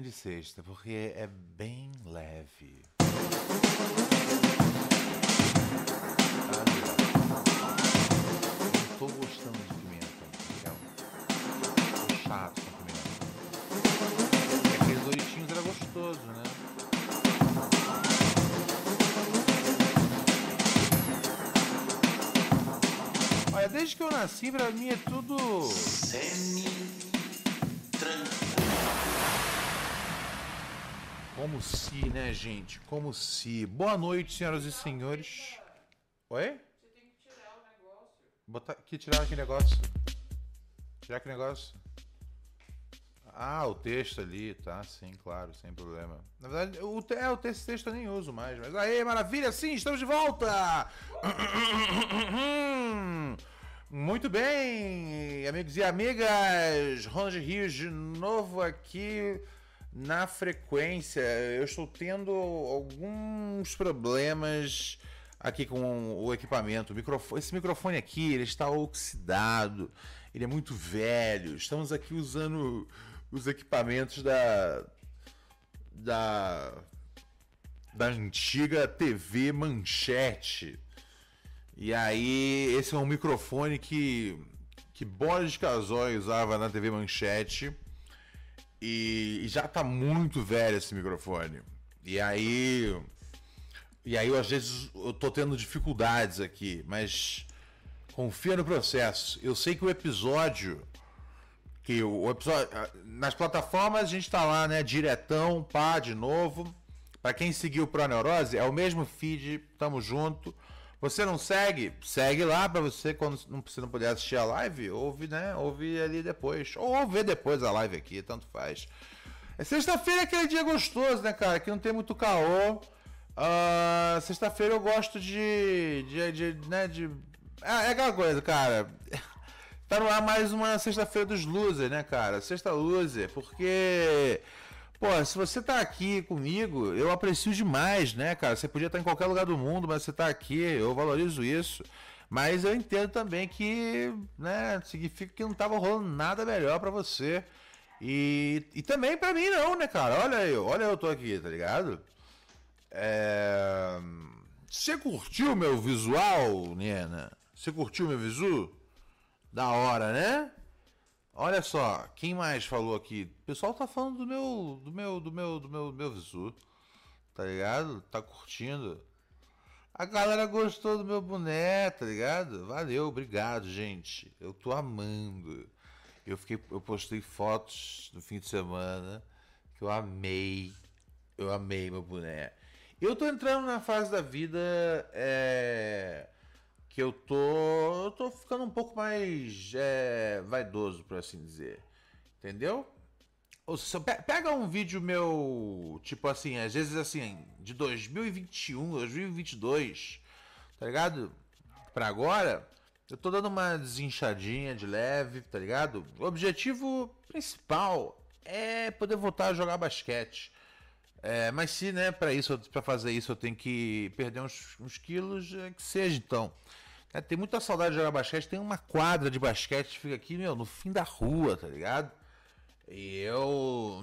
de sexta, porque é bem leve. Não tô gostando de pimenta, Miguel. Tô chato com pimenta. Aqueles oitinhos era gostoso, né? Olha, desde que eu nasci, pra mim é tudo. Como se, né, gente? Como se. Boa noite, senhoras e senhores. Oi? Você tem que tirar o negócio. Botar, que tirar aquele negócio. Tirar aquele negócio. Ah, o texto ali, tá? Sim, claro, sem problema. Na verdade, o, é, o texto, texto eu nem uso mais. Mas aí, maravilha, sim, estamos de volta! Muito bem, amigos e amigas. Ronald Rios de novo aqui na frequência. Eu estou tendo alguns problemas aqui com o equipamento. O microfone, esse microfone aqui, ele está oxidado. Ele é muito velho. Estamos aqui usando os equipamentos da da da antiga TV Manchete. E aí, esse é um microfone que que Boris Casoy usava na TV Manchete. E, e já tá muito velho esse microfone. E aí. E aí, às vezes, eu tô tendo dificuldades aqui, mas confia no processo. Eu sei que o episódio. Que o, o episódio. Nas plataformas a gente tá lá, né? Diretão, pá, de novo. Pra quem seguiu Pro Neurose, é o mesmo feed, tamo junto. Você não segue? Segue lá pra você, quando não- você não puder assistir a live, ouve, né? Ouve ali depois. Ou vê depois a live aqui, tanto faz. É Sexta-feira é aquele dia gostoso, né, cara? Que não tem muito caô. Ah, Sexta-feira eu gosto de. de, de, né, de é, é aquela coisa, cara. Tá no ar mais uma sexta-feira dos losers, né, cara? Sexta loser, porque. Pô, se você tá aqui comigo, eu aprecio demais, né, cara? Você podia estar em qualquer lugar do mundo, mas você tá aqui, eu valorizo isso. Mas eu entendo também que, né, significa que não tava rolando nada melhor pra você. E, e também pra mim não, né, cara? Olha eu, olha eu tô aqui, tá ligado? É... Você curtiu meu visual, Nena? Você curtiu meu visu? Da hora, né? Olha só, quem mais falou aqui? O pessoal tá falando do meu, do meu, do meu, do meu, do meu visu. Tá ligado? Tá curtindo. A galera gostou do meu boné, tá ligado? Valeu, obrigado, gente. Eu tô amando. Eu fiquei, eu postei fotos no fim de semana que eu amei. Eu amei meu boné. Eu tô entrando na fase da vida é, que eu tô, eu tô ficando um pouco mais é, vaidoso, por assim dizer. Entendeu? Ou pe- pega um vídeo meu, tipo assim, às vezes assim, de 2021, 2022, tá ligado? Pra agora, eu tô dando uma desinchadinha de leve, tá ligado? O objetivo principal é poder voltar a jogar basquete. É, mas se, né, pra isso, para fazer isso, eu tenho que perder uns, uns quilos, é, que seja então. É, tem muita saudade de jogar basquete. Tem uma quadra de basquete que fica aqui, meu, no fim da rua, tá ligado? E eu,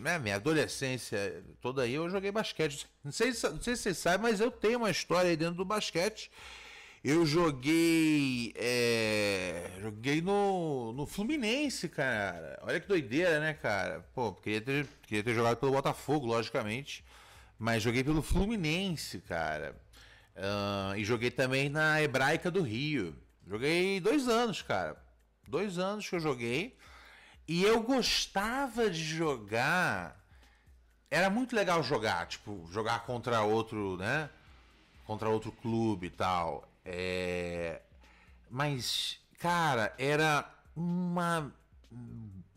né, minha adolescência toda aí, eu joguei basquete. Não sei, se- não sei se vocês sabem, mas eu tenho uma história aí dentro do basquete. Eu joguei. é, joguei no, no Fluminense, cara. Olha que doideira, né, cara? Pô, queria ter, queria ter jogado pelo Botafogo, logicamente. Mas joguei pelo Fluminense, cara. Ah, e joguei também na Hebraica do Rio. Joguei dois anos, cara. Dois anos que eu joguei. E eu gostava de jogar. Era muito legal jogar, tipo, jogar contra outro, né? Contra outro clube e tal. É... Mas, cara, era uma.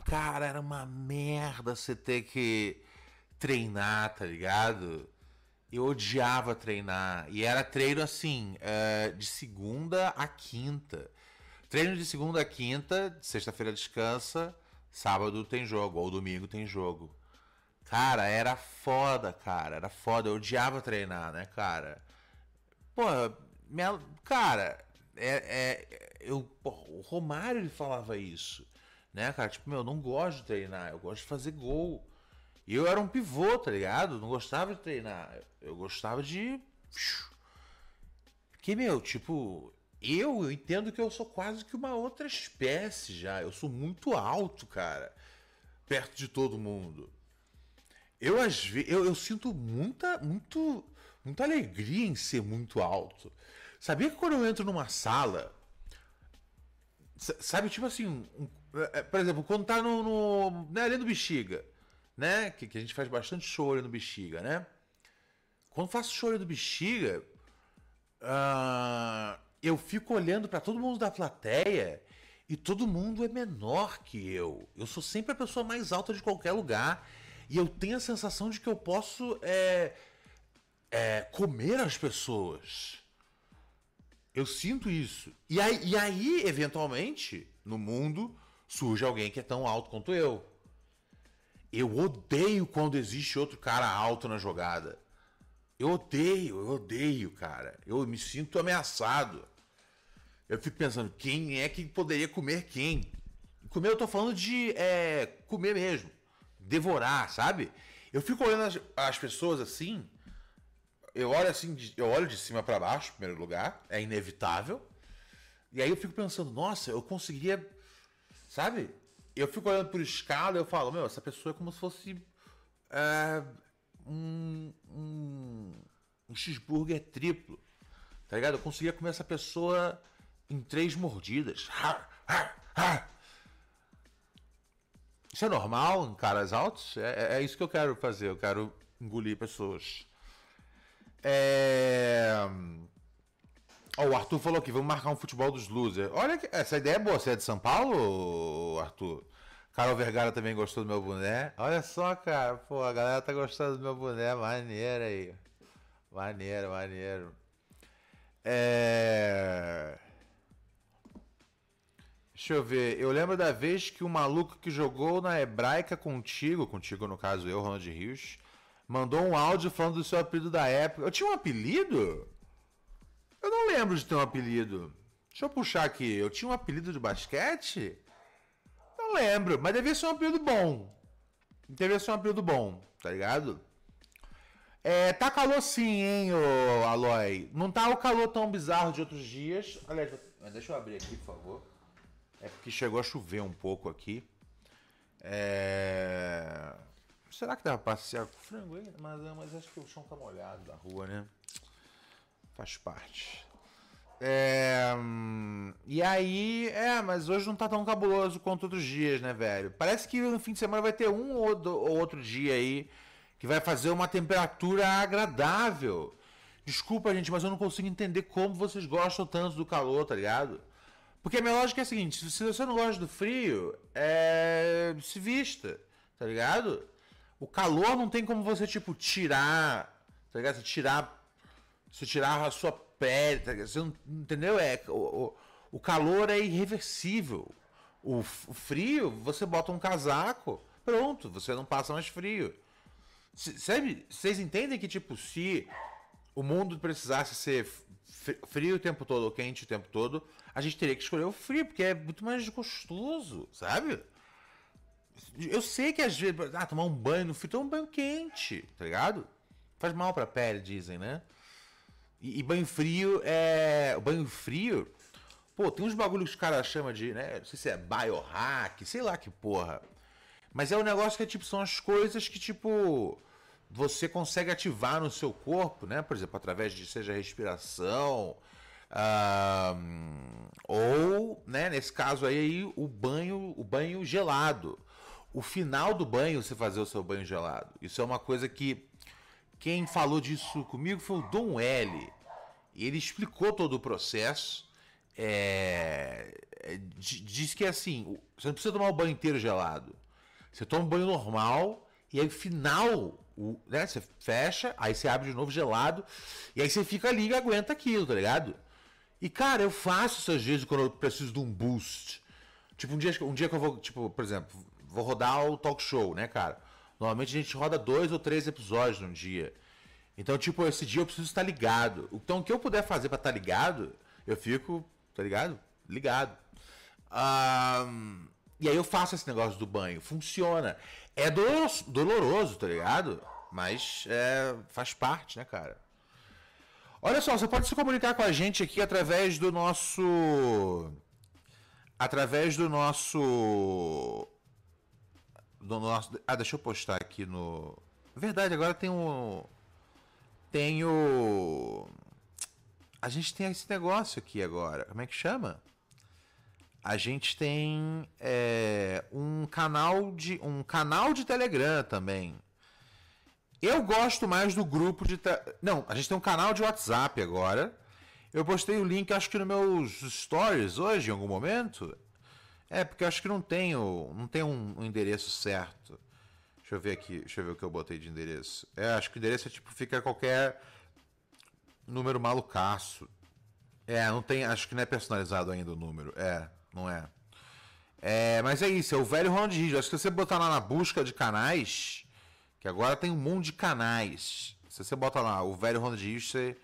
Cara, era uma merda você ter que treinar, tá ligado? Eu odiava treinar. E era treino assim, é, de segunda a quinta. Treino de segunda a quinta, sexta-feira descansa, sábado tem jogo, ou domingo tem jogo. Cara, era foda, cara. Era foda. Eu odiava treinar, né, cara? Pô, minha- cara, é, é- eu, o Romário ele falava isso, né, cara? Tipo, meu, eu não gosto de treinar, eu gosto de fazer gol. E eu era um pivô, tá ligado? Não gostava de treinar. Eu gostava de. Que, meu, tipo, eu, eu entendo que eu sou quase que uma outra espécie já. Eu sou muito alto, cara. Perto de todo mundo. Eu, às vezes, eu, eu sinto muita, muito, muita alegria em ser muito alto. Sabia que quando eu entro numa sala. Sabe, tipo assim. Um, é, por exemplo, quando tá no. no né, ali no bexiga né? Que, que a gente faz bastante choro no bexiga, né? Quando faço choro do bexiga, uh, eu fico olhando para todo mundo da plateia e todo mundo é menor que eu. Eu sou sempre a pessoa mais alta de qualquer lugar e eu tenho a sensação de que eu posso é, é, comer as pessoas. Eu sinto isso. E aí, e aí, eventualmente, no mundo, surge alguém que é tão alto quanto eu. Eu odeio quando existe outro cara alto na jogada. Eu odeio, eu odeio, cara. Eu me sinto ameaçado. Eu fico pensando, quem é que poderia comer quem? Comer, eu tô falando de é, comer mesmo. Devorar, sabe? Eu fico olhando as, as pessoas assim. Eu olho assim, eu olho de cima para baixo, em primeiro lugar. É inevitável. E aí eu fico pensando, nossa, eu conseguiria. Sabe? Eu fico olhando por escala e eu falo, meu, essa pessoa é como se fosse é, um, um, um cheeseburger triplo. Tá ligado? Eu conseguia comer essa pessoa em três mordidas. Isso é normal em caras altos? É, é, é, isso que eu quero fazer. Eu quero engolir pessoas. É... Oh, o Arthur falou aqui, vamos marcar um futebol dos losers. Olha, que, essa ideia é boa. Você é de São Paulo, Arthur? Carol Vergara também gostou do meu boné. Olha só, cara. Pô, a galera tá gostando do meu boné. Maneiro aí. Maneiro, maneiro. É... Deixa eu ver. Eu lembro da vez que o maluco que jogou na hebraica contigo, contigo no caso eu, Ronald Rios, mandou um áudio falando do seu apelido da época. Eu tinha um apelido? Eu não lembro de ter um apelido. Deixa eu puxar aqui. Eu tinha um apelido de basquete? Não lembro, mas devia ser um apelido bom. Devia ser um apelido bom, tá ligado? É, tá calor sim, hein, ô Aloy. Não tá o calor tão bizarro de outros dias. Aliás, deixa eu abrir aqui, por favor. É porque chegou a chover um pouco aqui. É... Será que dá pra passear com frango aí? Mas, mas acho que o chão tá molhado da rua, né? Faz parte. É, e aí, é, mas hoje não tá tão cabuloso quanto outros dias, né, velho? Parece que no fim de semana vai ter um ou outro dia aí que vai fazer uma temperatura agradável. Desculpa, gente, mas eu não consigo entender como vocês gostam tanto do calor, tá ligado? Porque a minha lógica é a seguinte: se você não gosta do frio, é... se vista, tá ligado? O calor não tem como você, tipo, tirar, tá ligado? Você tirar se tirar a sua pele, tá você não, entendeu? É, o, o calor é irreversível. O, o, frio, você bota um casaco, pronto, você não passa mais frio. sabe, vocês entendem que, tipo, se o mundo precisasse ser frio o tempo todo ou quente o tempo todo, a gente teria que escolher o frio, porque é muito mais gostoso, sabe? Eu sei que às vezes, ah, tomar um banho no frio, tomar um banho quente, tá ligado? Faz mal pra pele, dizem, né? E, e, banho frio é. O banho frio. Pô, tem uns bagulhos que os caras chamam de, né? Não sei se é biohack, sei lá que porra. Mas é um negócio que é tipo, são as coisas que, tipo, você consegue ativar no seu corpo, né? Por exemplo, através de seja respiração. ou, né, nesse caso aí, o banho, o banho gelado. O final do banho, você fazer o seu banho gelado. Isso é uma coisa que quem falou disso comigo foi o Dom L. Ele explicou todo o processo. É, é diz que é assim: você não precisa tomar o banho inteiro gelado. Você toma um banho normal e aí, final, o, né, você fecha, aí você abre de novo gelado e aí você fica ali e aguenta aquilo, tá ligado? E cara, eu faço isso às vezes quando eu preciso de um boost. Tipo, um dia, um dia que eu vou, tipo, por exemplo, vou rodar o talk show, né, cara? Normalmente a gente roda dois ou três episódios num dia. Então, tipo, esse dia eu preciso estar ligado. Então, o que eu puder fazer para estar ligado, eu fico, tá ligado? Ligado. E aí eu faço esse negócio do banho. Funciona. É doloroso, doloroso tá ligado? Mas é, faz parte, né, cara? Olha só, você pode se comunicar com a gente aqui através do nosso. Através do nosso. Do nosso. Ah, deixa eu postar aqui no. Verdade, agora tem um. Tem o. A gente tem esse negócio aqui agora. Como é que chama? A gente tem é, um canal de um canal de Telegram também. Eu gosto mais do grupo de. Não, a gente tem um canal de WhatsApp agora. Eu postei o link, acho que nos meus stories hoje, em algum momento. É, porque eu acho que não tenho, não tem um, um, endereço certo. Deixa eu ver aqui, deixa eu ver o que eu botei de endereço. É, acho que o endereço é tipo, fica qualquer número malucaço. É, não tem, acho que não é personalizado ainda o número. É, não é. É, mas é isso, é o velho Ronald Reed. Acho que se você botar lá na busca de canais, que agora tem um monte de canais. Se você bota lá o velho Ronald Rios, você,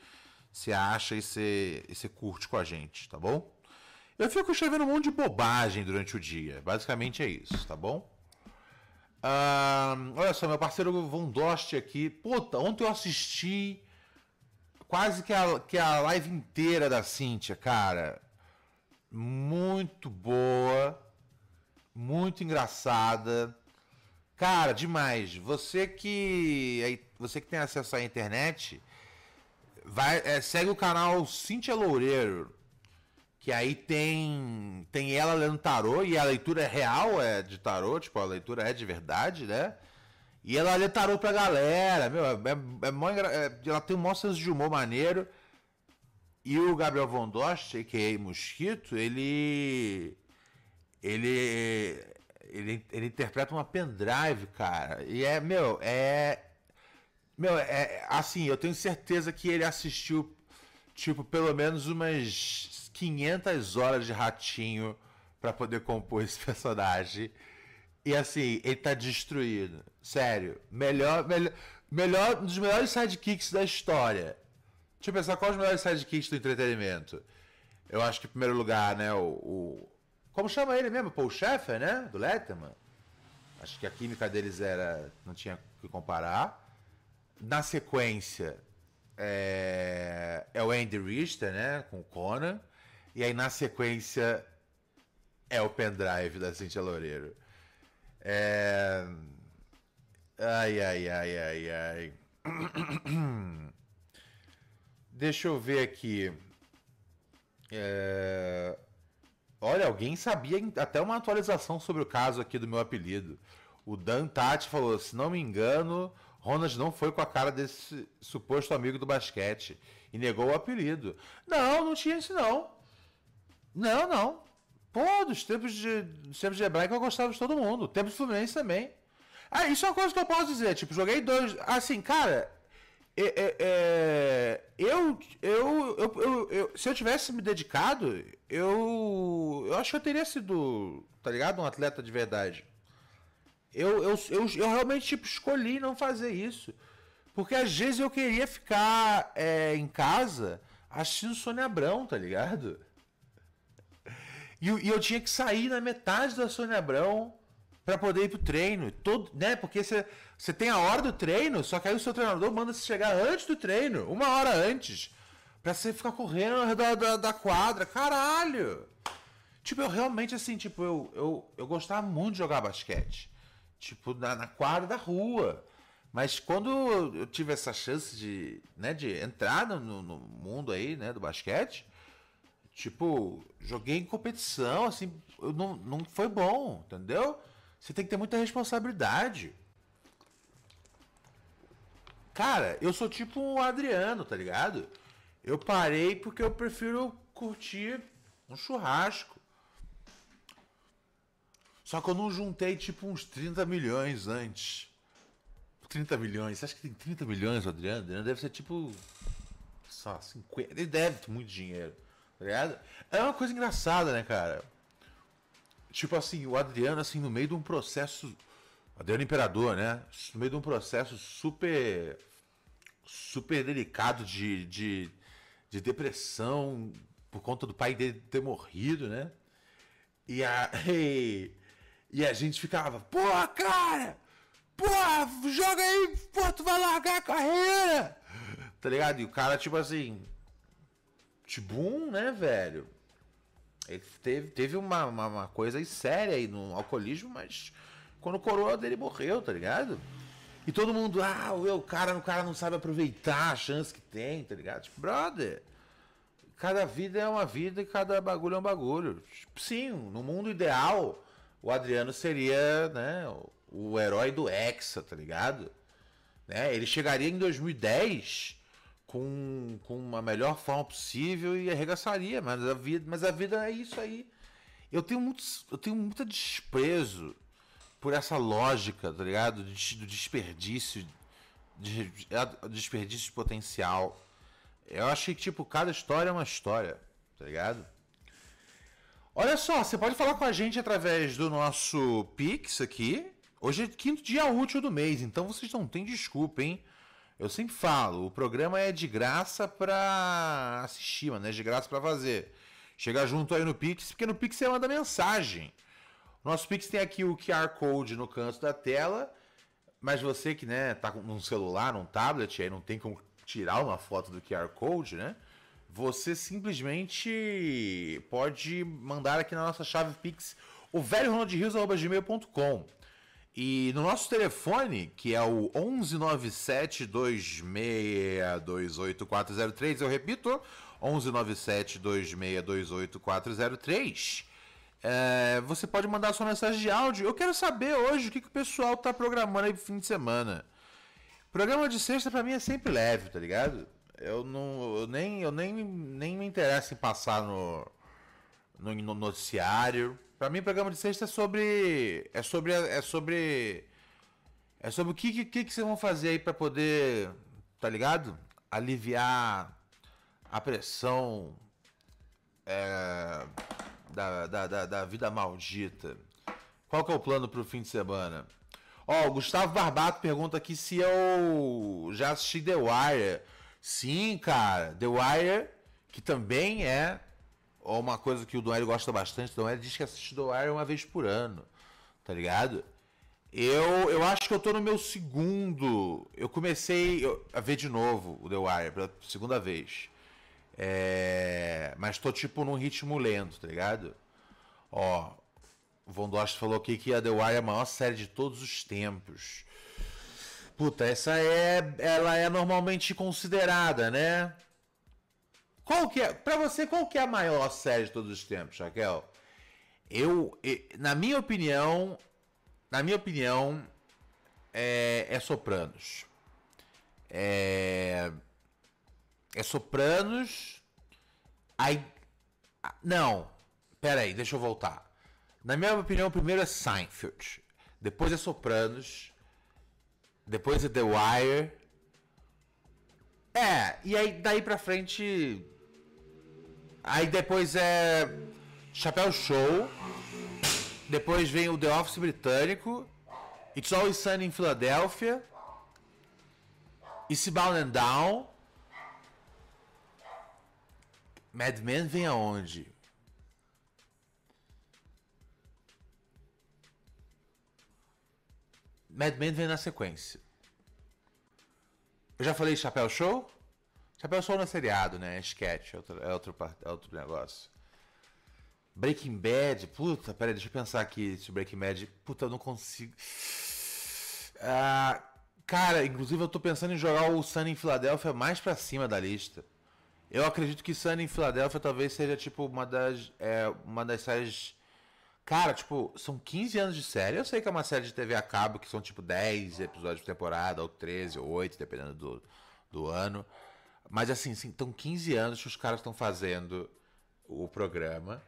você acha e você, e você curte com a gente, tá bom? Eu fico escrevendo um monte de bobagem durante o dia. Basicamente é isso, tá bom? Olha só, meu parceiro Von Dost aqui. Puta, ontem eu assisti quase que a, que a live inteira da Cíntia, cara. Muito boa. Muito engraçada. Cara, demais. Você que você que tem acesso à internet, vai é, segue o canal Cintia Loureiro, que aí tem tem ela lendo tarô e a leitura é real, é de tarô, tipo a leitura é de verdade, né? E ela lê tarô pra galera, meu, é, é, é, mó, é ela tem um maior senso de humor maneiro. E o Gabriel Von Dost, que é Mosquito, ele ele ele, ele interpreta uma pendrive, cara. E é, meu, é. Meu, é. Assim, eu tenho certeza que ele assistiu, tipo, pelo menos umas 500 horas de ratinho para poder compor esse personagem. E assim, ele tá destruído. Sério. Melhor, melhor, melhor um dos melhores sidekicks da história. Deixa eu pensar quais os melhores sidekicks do entretenimento. Eu acho que, em primeiro lugar, né, o, o como chama ele mesmo? Paul Sheffer, né? Do Letterman. Acho que a química deles era. não tinha que comparar. Na sequência, é, é o Andy Richter, né? Com o Conan. E aí na sequência é o pendrive da Cintia Loureiro. É... Ai, ai, ai, ai, ai. Deixa eu ver aqui. É... Olha, alguém sabia até uma atualização sobre o caso aqui do meu apelido. O Dan Tati falou: se não me engano, Ronald não foi com a cara desse suposto amigo do basquete e negou o apelido. Não, não tinha isso não. Não, não. Pô, dos tempos de, dos tempos de hebraico eu gostava de todo mundo. Tempos Fluminense também. Ah, isso é uma coisa que eu posso dizer. Tipo, joguei dois. Assim, cara, é, é, é, eu, eu, eu, eu, eu, se eu tivesse me dedicado, eu, eu acho que eu teria sido, tá ligado? Um atleta de verdade. Eu, eu, eu, eu realmente tipo, escolhi não fazer isso. Porque às vezes eu queria ficar é, em casa assistindo Sônia Abrão, tá ligado? E, e eu tinha que sair na metade da Sônia Abrão para poder ir pro treino. Todo, né? Porque você, tem a hora do treino, só que aí o seu treinador manda você chegar antes do treino, uma hora antes, pra você ficar correndo ao redor da, da quadra. Caralho! Tipo, eu realmente, assim, tipo, eu, eu, eu gostava muito de jogar basquete. Tipo, na, na quadra da rua. Mas quando eu tive essa chance de, né, de entrar no, no mundo aí, né, do basquete, tipo, joguei em competição, assim, não, não foi bom, entendeu? Você tem que ter muita responsabilidade. Cara, eu sou tipo um Adriano, tá ligado? Eu parei porque eu prefiro curtir um churrasco. Só que eu não juntei tipo uns 30 milhões antes. 30 milhões. Você acha que tem 30 milhões Adriano? Adriano deve ser tipo. Só 50. Ele deve ter muito dinheiro. Tá ligado? É uma coisa engraçada, né, cara? Tipo assim, o Adriano, assim, no meio de um processo. Adriano Imperador, né? No meio de um processo super. super delicado de, de, de depressão por conta do pai dele ter morrido, né? E aí. E a gente ficava, porra, cara! Porra, joga aí, pô, tu vai largar a carreira! Tá ligado? E o cara, tipo assim. Tibum, né, velho? Ele teve, teve uma, uma, uma coisa aí séria aí no alcoolismo, mas quando o coroa dele morreu, tá ligado? E todo mundo, ah, o cara, o cara não sabe aproveitar a chance que tem, tá ligado? Tipo, brother, cada vida é uma vida e cada bagulho é um bagulho. Tipo, sim, no mundo ideal, o Adriano seria, né, o, o herói do Hexa, tá ligado? Né? Ele chegaria em 2010 com, com uma melhor forma possível e arregaçaria, mas a vida, mas a vida é isso aí. Eu tenho muito, eu tenho muito desprezo por essa lógica, tá ligado? Do desperdício, de, é, desperdício de potencial. Eu achei que, tipo, cada história é uma história, tá ligado? Olha só, você pode falar com a gente através do nosso Pix aqui. Hoje é quinto dia útil do mês, então vocês não têm desculpa, hein? Eu sempre falo, o programa é de graça pra assistir, mano, é de graça pra fazer. Chega junto aí no Pix, porque no Pix você manda mensagem. Nosso Pix tem aqui o QR Code no canto da tela, mas você que né, tá num celular, num tablet, aí não tem como tirar uma foto do QR Code, né? Você simplesmente pode mandar aqui na nossa chave Pix o velho.gmail.com e no nosso telefone, que é o 1197-2628-403, eu repito, 1197-2628-403, é, você pode mandar sua mensagem de áudio. Eu quero saber hoje o que, que o pessoal tá programando aí pro fim de semana. Programa de sexta para mim é sempre leve, tá ligado? Eu não, eu nem, eu nem, nem me interesso em passar no, no, no noticiário. Para mim, programa de sexta é sobre, é sobre, é sobre, é sobre o que, que, que vocês vão fazer aí para poder, tá ligado? Aliviar a pressão. É, da, da, da, da vida maldita. Qual que é o plano pro fim de semana? Ó, o Gustavo Barbato pergunta aqui se eu já assisti The Wire. Sim, cara, The Wire, que também é uma coisa que o Duane gosta bastante. O Duane diz que assiste The Wire uma vez por ano, tá ligado? Eu, eu acho que eu tô no meu segundo. Eu comecei a ver de novo o The Wire pela segunda vez. É... Mas tô tipo num ritmo lento, tá ligado? Ó, o Von Dost falou aqui que a The Wire é a maior série de todos os tempos. Puta, essa é. Ela é normalmente considerada, né? Qual que é. Pra você, qual que é a maior série de todos os tempos, Raquel? Eu. Na minha opinião. Na minha opinião. É, é Sopranos. É. É Sopranos. Aí. Não. Pera aí, deixa eu voltar. Na minha opinião, primeiro é Seinfeld. Depois é Sopranos. Depois é The Wire. É, e aí daí pra frente. Aí depois é. Chapéu Show. Depois vem o The Office britânico. It's Always Sunny em Filadélfia. Eastbound and Down. Mad Men vem aonde? Mad Men vem na sequência. Eu já falei Chapéu Show? Chapéu Show não é seriado, né? É sketch, é outro, é outro, é outro negócio. Breaking Bad, puta, peraí, deixa eu pensar aqui se Breaking Bad. Puta, eu não consigo. Ah, cara, inclusive eu tô pensando em jogar o Sunny em Filadélfia mais pra cima da lista. Eu acredito que Sunny em Filadélfia talvez seja, tipo, uma das, é, uma das séries... Cara, tipo, são 15 anos de série. Eu sei que é uma série de TV a cabo, que são, tipo, 10 episódios por temporada, ou 13, ou 8, dependendo do, do ano. Mas, assim, estão 15 anos que os caras estão fazendo o programa.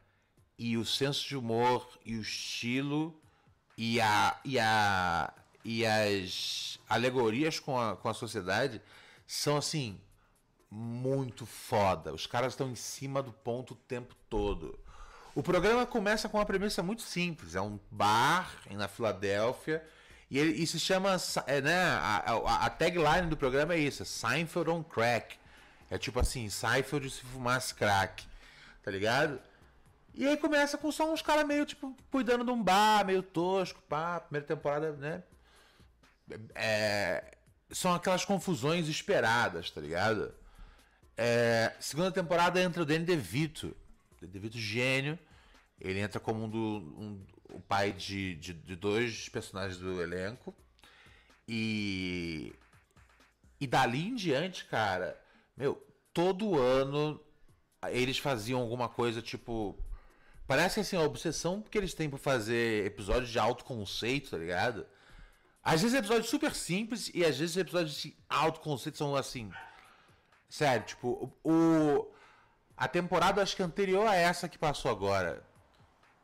E o senso de humor, e o estilo, e, a, e, a, e as alegorias com a, com a sociedade são, assim, muito foda. Os caras estão em cima do ponto o tempo todo. O programa começa com uma premissa muito simples: é um bar na Filadélfia. E, ele, e se chama. É, né, a, a, a, tagline do programa é isso: Seinfeld on Crack. É tipo assim: Seinfeld se fumasse crack. Tá ligado? E aí começa com só uns caras meio, tipo, cuidando de um bar, meio tosco, pá, primeira temporada, né? É, são aquelas confusões esperadas, tá ligado? É, segunda temporada entra o Danny DeVito. Danny DeVito gênio. Ele entra como um do, um, o pai de, de, de dois personagens do elenco. E. E dali em diante, cara, meu, todo ano eles faziam alguma coisa tipo. Parece assim, a obsessão que eles têm por fazer episódios de alto conceito, tá ligado? Às vezes episódios super simples e às vezes episódios de alto conceito são assim. Sério, tipo, o. A temporada acho que anterior a essa que passou agora.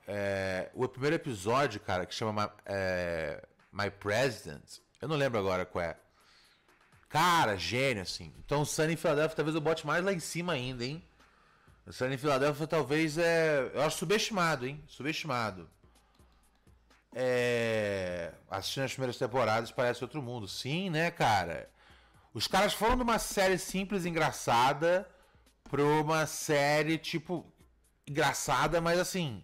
É, o primeiro episódio, cara, que chama é, My President. Eu não lembro agora qual é. Cara, gênio, assim. Então, Sunny Philadelphia talvez eu bote mais lá em cima ainda, hein? O Sunny Philadelphia talvez é. Eu acho subestimado, hein? Subestimado. É... Assistindo as primeiras temporadas parece outro mundo. Sim, né, cara? Os caras foram de uma série simples, engraçada, pra uma série, tipo, engraçada, mas assim.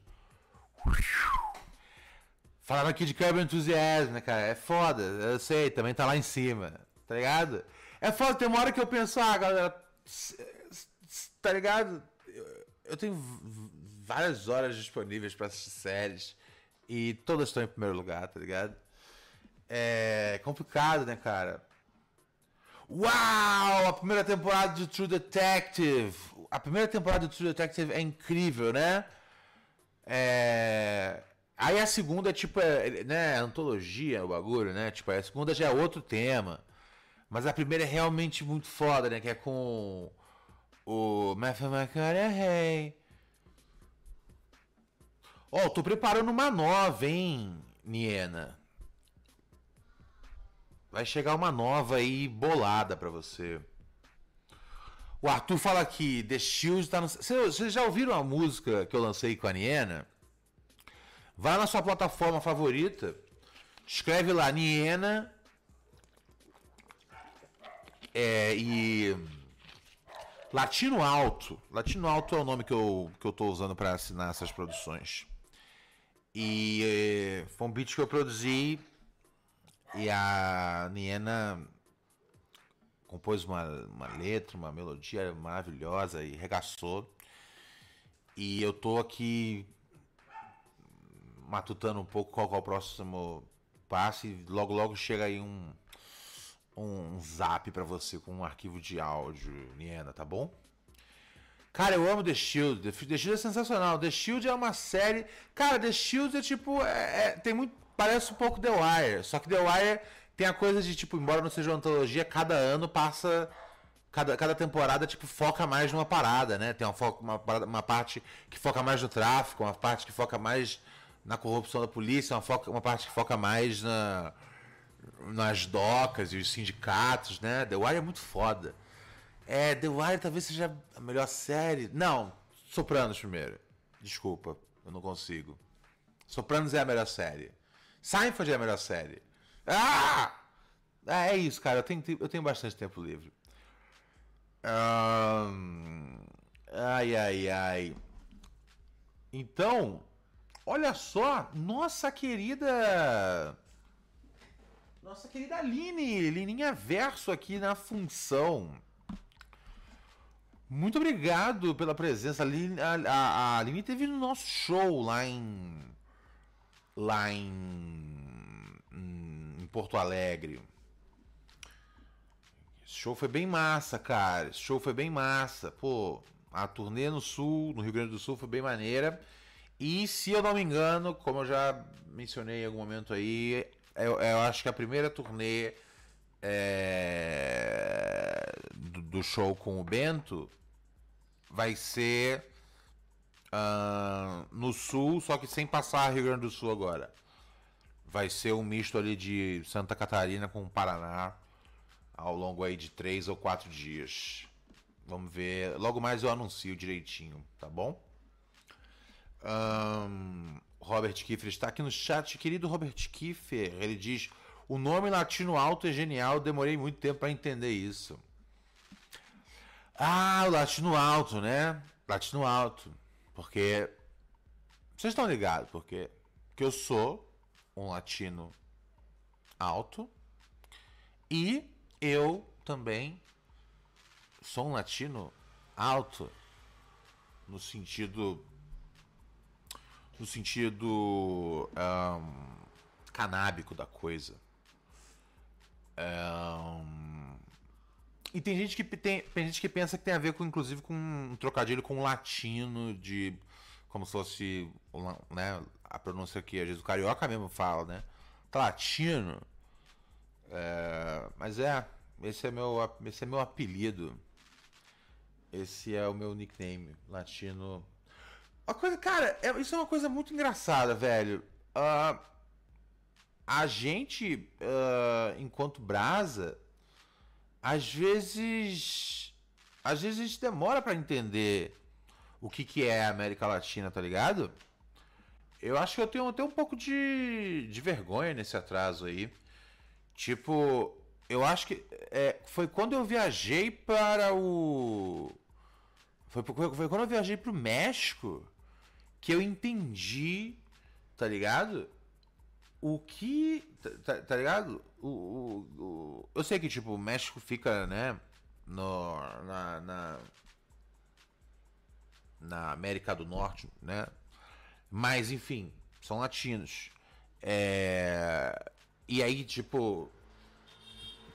Falaram aqui de Curb Enthusiasm, né, cara? É foda, eu sei, também tá lá em cima, tá ligado? É foda, tem uma hora que eu penso, ah, galera, tá ligado? Eu tenho várias horas disponíveis para assistir séries e todas estão em primeiro lugar, tá ligado? É complicado, né, cara? Uau! A primeira temporada de True Detective. A primeira temporada de True Detective é incrível, né? É... Aí a segunda, tipo, é, né, antologia, o bagulho, né? Tipo, a segunda já é outro tema. Mas a primeira é realmente muito foda, né? Que é com o Matthew McConaughey. Ó, oh, tô preparando uma nova, hein, Niena. Vai chegar uma nova aí bolada para você. O Arthur fala aqui, The Shield tá no. Vocês já ouviram a música que eu lancei com a Niena? Vai na sua plataforma favorita, escreve lá Niena. É, e. Latino Alto. Latino Alto é o nome que eu, que eu tô usando para assinar essas produções. E é, foi um beat que eu produzi e a Niena compôs uma, uma letra, uma melodia maravilhosa e regaçou. E eu tô aqui matutando um pouco qual é o próximo passo e logo logo chega aí um um zap para você com um arquivo de áudio, Niena, tá bom? Cara, eu amo The Shield. The Shield é sensacional. The Shield é uma série. Cara, The Shield é tipo. É, é, tem muito. Parece um pouco The Wire. Só que The Wire tem a coisa de, tipo, embora não seja uma antologia, cada ano passa. Cada, cada temporada, tipo, foca mais numa parada, né? Tem uma, uma, uma parte que foca mais no tráfico, uma parte que foca mais na corrupção da polícia, uma, foca, uma parte que foca mais na, nas docas e os sindicatos, né? The Wire é muito foda. É, The Wire talvez seja a melhor série. Não, Sopranos primeiro. Desculpa, eu não consigo. Sopranos é a melhor série. Seinfeld é a melhor série. Ah! É, é isso, cara. Eu tenho, eu tenho bastante tempo livre. Um... Ai, ai, ai. Então, olha só, nossa querida. Nossa querida Aline, Lininha Verso aqui na função. Muito obrigado pela presença. A Aline, a, a, a Aline teve no nosso show lá em. Lá em em Porto Alegre. Esse show foi bem massa, cara. Esse show foi bem massa. Pô, a turnê no Sul, no Rio Grande do Sul, foi bem maneira. E se eu não me engano, como eu já mencionei em algum momento aí, eu, eu acho que a primeira turnê é, do, do, show com o Bento vai ser uh, no Sul, só que sem passar Rio Grande do Sul agora vai ser um misto ali de Santa Catarina com Paraná ao longo aí de três ou quatro dias. Vamos ver. Logo mais eu anuncio direitinho, tá bom? Um, Robert Kiefer está aqui no chat. Querido Robert Kiefer, ele diz: O nome latino alto é genial, demorei muito tempo para entender isso. Ah, o latino alto, né? Latino alto. Porque Vocês estão ligados, porque, porque eu sou um latino alto e eu também sou um latino alto no sentido no sentido um, canábico da coisa. Um, e tem gente que tem, tem gente que pensa que tem a ver com inclusive com um trocadilho com latino de como se fosse né, a pronúncia que às vezes o carioca mesmo fala, né? Latino. É, mas é, esse é meu esse é meu apelido. Esse é o meu nickname, latino. A coisa, cara, é, isso é uma coisa muito engraçada, velho. Uh, a gente, uh, enquanto brasa, às vezes, às vezes a gente demora para entender o que, que é a América Latina, tá ligado? Eu acho que eu tenho até um pouco de, de vergonha nesse atraso aí. Tipo, eu acho que é, foi quando eu viajei para o. Foi, foi quando eu viajei para o México que eu entendi, tá ligado? O que. Tá, tá, tá ligado? O, o, o, eu sei que, tipo, o México fica, né? No, na, na, na América do Norte, né? Mas, enfim, são latinos. É... E aí, tipo,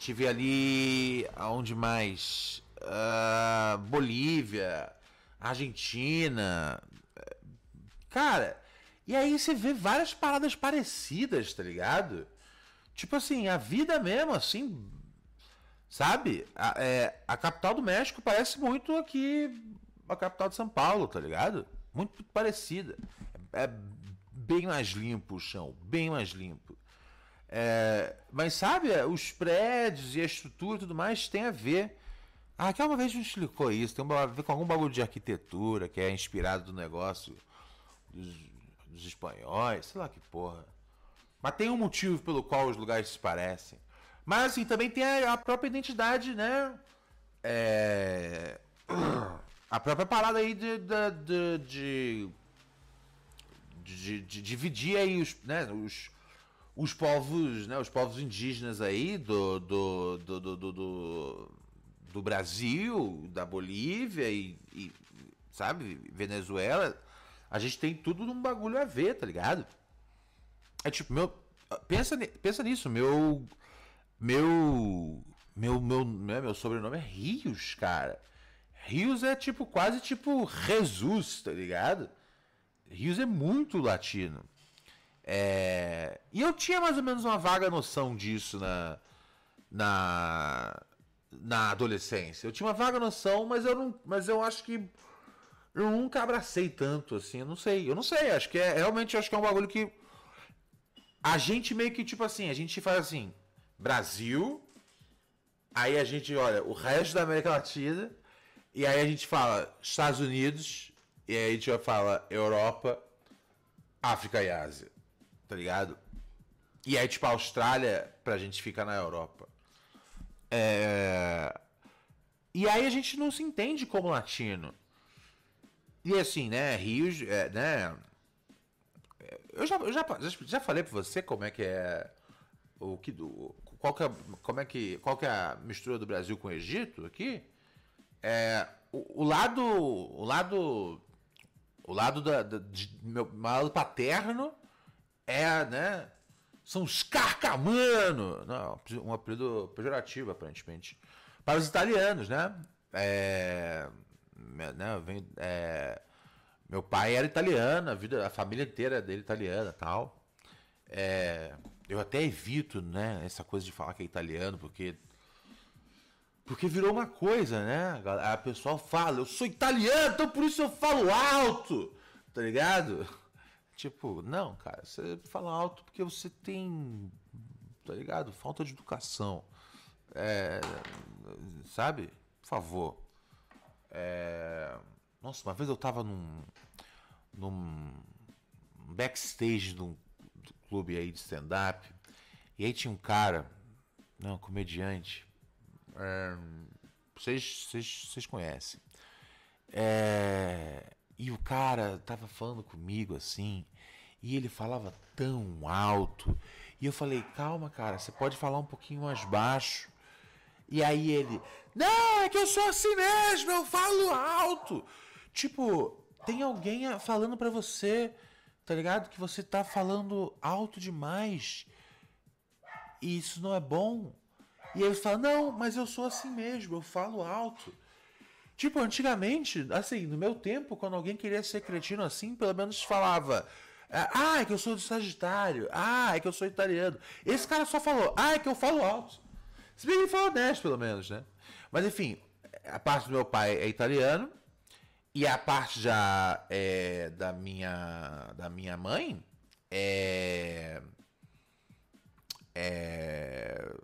Tive ali. Aonde mais? Uh, Bolívia, Argentina. Cara, e aí você vê várias paradas parecidas, tá ligado? Tipo assim, a vida mesmo, assim. Sabe? A, é, a capital do México parece muito aqui a capital de São Paulo, tá ligado? Muito parecida. É, é bem mais limpo o chão, bem mais limpo. É, mas sabe, os prédios e a estrutura e tudo mais tem a ver. Ah, aquela uma vez me explicou isso, tem a ver com algum bagulho de arquitetura que é inspirado do negócio dos, dos espanhóis, sei lá que porra. Mas tem um motivo pelo qual os lugares se parecem. Mas assim, também tem a, a própria identidade, né? É... A própria parada aí de, de, de, de, de dividir aí os, né, os, os povos, né, os povos indígenas aí do, do, do, do, do, do Brasil, da Bolívia e, e, sabe, Venezuela, a gente tem tudo num bagulho a ver, tá ligado? É tipo, meu, pensa, pensa nisso, meu, meu, meu, meu, né, meu sobrenome é Rios, cara. Rios é tipo, quase tipo Jesus, tá ligado? Rios é muito latino. É... E eu tinha mais ou menos uma vaga noção disso na, na, na adolescência. Eu tinha uma vaga noção, mas eu não, mas eu acho que eu nunca abracei tanto assim. Eu não sei, eu não sei. Acho que é realmente acho que é um bagulho que a gente meio que tipo assim, a gente faz assim, Brasil, aí a gente olha o resto da América Latina e aí a gente fala Estados Unidos e aí a gente fala Europa, África e Ásia tá ligado? E aí, tipo, a Austrália, pra gente ficar na Europa. É... E aí a gente não se entende como latino. E assim, né, Rio, é, né... Eu já, eu já, já falei pra você como é que é o que do qual que é, como é que qual que é a mistura do Brasil com o Egito aqui? É, o, o lado o lado o lado da, da de, meu, meu lado paterno é, né? São os carcamano. Não, um apelido pejorativo, aparentemente. Para os italianos, né? É, né vem, é, meu pai era italiano, a, vida, a família inteira dele italiana tal. É, eu até evito, né, essa coisa de falar que é italiano, porque porque virou uma coisa, né? A pessoa fala, eu sou italiano, então por isso eu falo alto, tá ligado? Tipo, não, cara, você fala alto porque você tem, tá ligado? Falta de educação. É, sabe? Por favor. É, nossa, uma vez eu tava num, num backstage de um clube aí de stand-up. E aí tinha um cara, não, um comediante. É, vocês, vocês conhecem. É, E o cara tava falando comigo assim, e ele falava tão alto. E eu falei: calma, cara, você pode falar um pouquinho mais baixo. E aí ele: não, é que eu sou assim mesmo, eu falo alto. Tipo, tem alguém falando pra você, tá ligado? Que você tá falando alto demais. E isso não é bom. E ele fala: não, mas eu sou assim mesmo, eu falo alto. Tipo, antigamente, assim, no meu tempo, quando alguém queria ser cretino assim, pelo menos falava. Ah, é que eu sou do Sagitário. Ah, é que eu sou italiano. Esse cara só falou, ah, é que eu falo alto. Se bem que ele falou honesto, pelo menos, né? Mas enfim, a parte do meu pai é italiano. E a parte já é, da minha da minha mãe é, é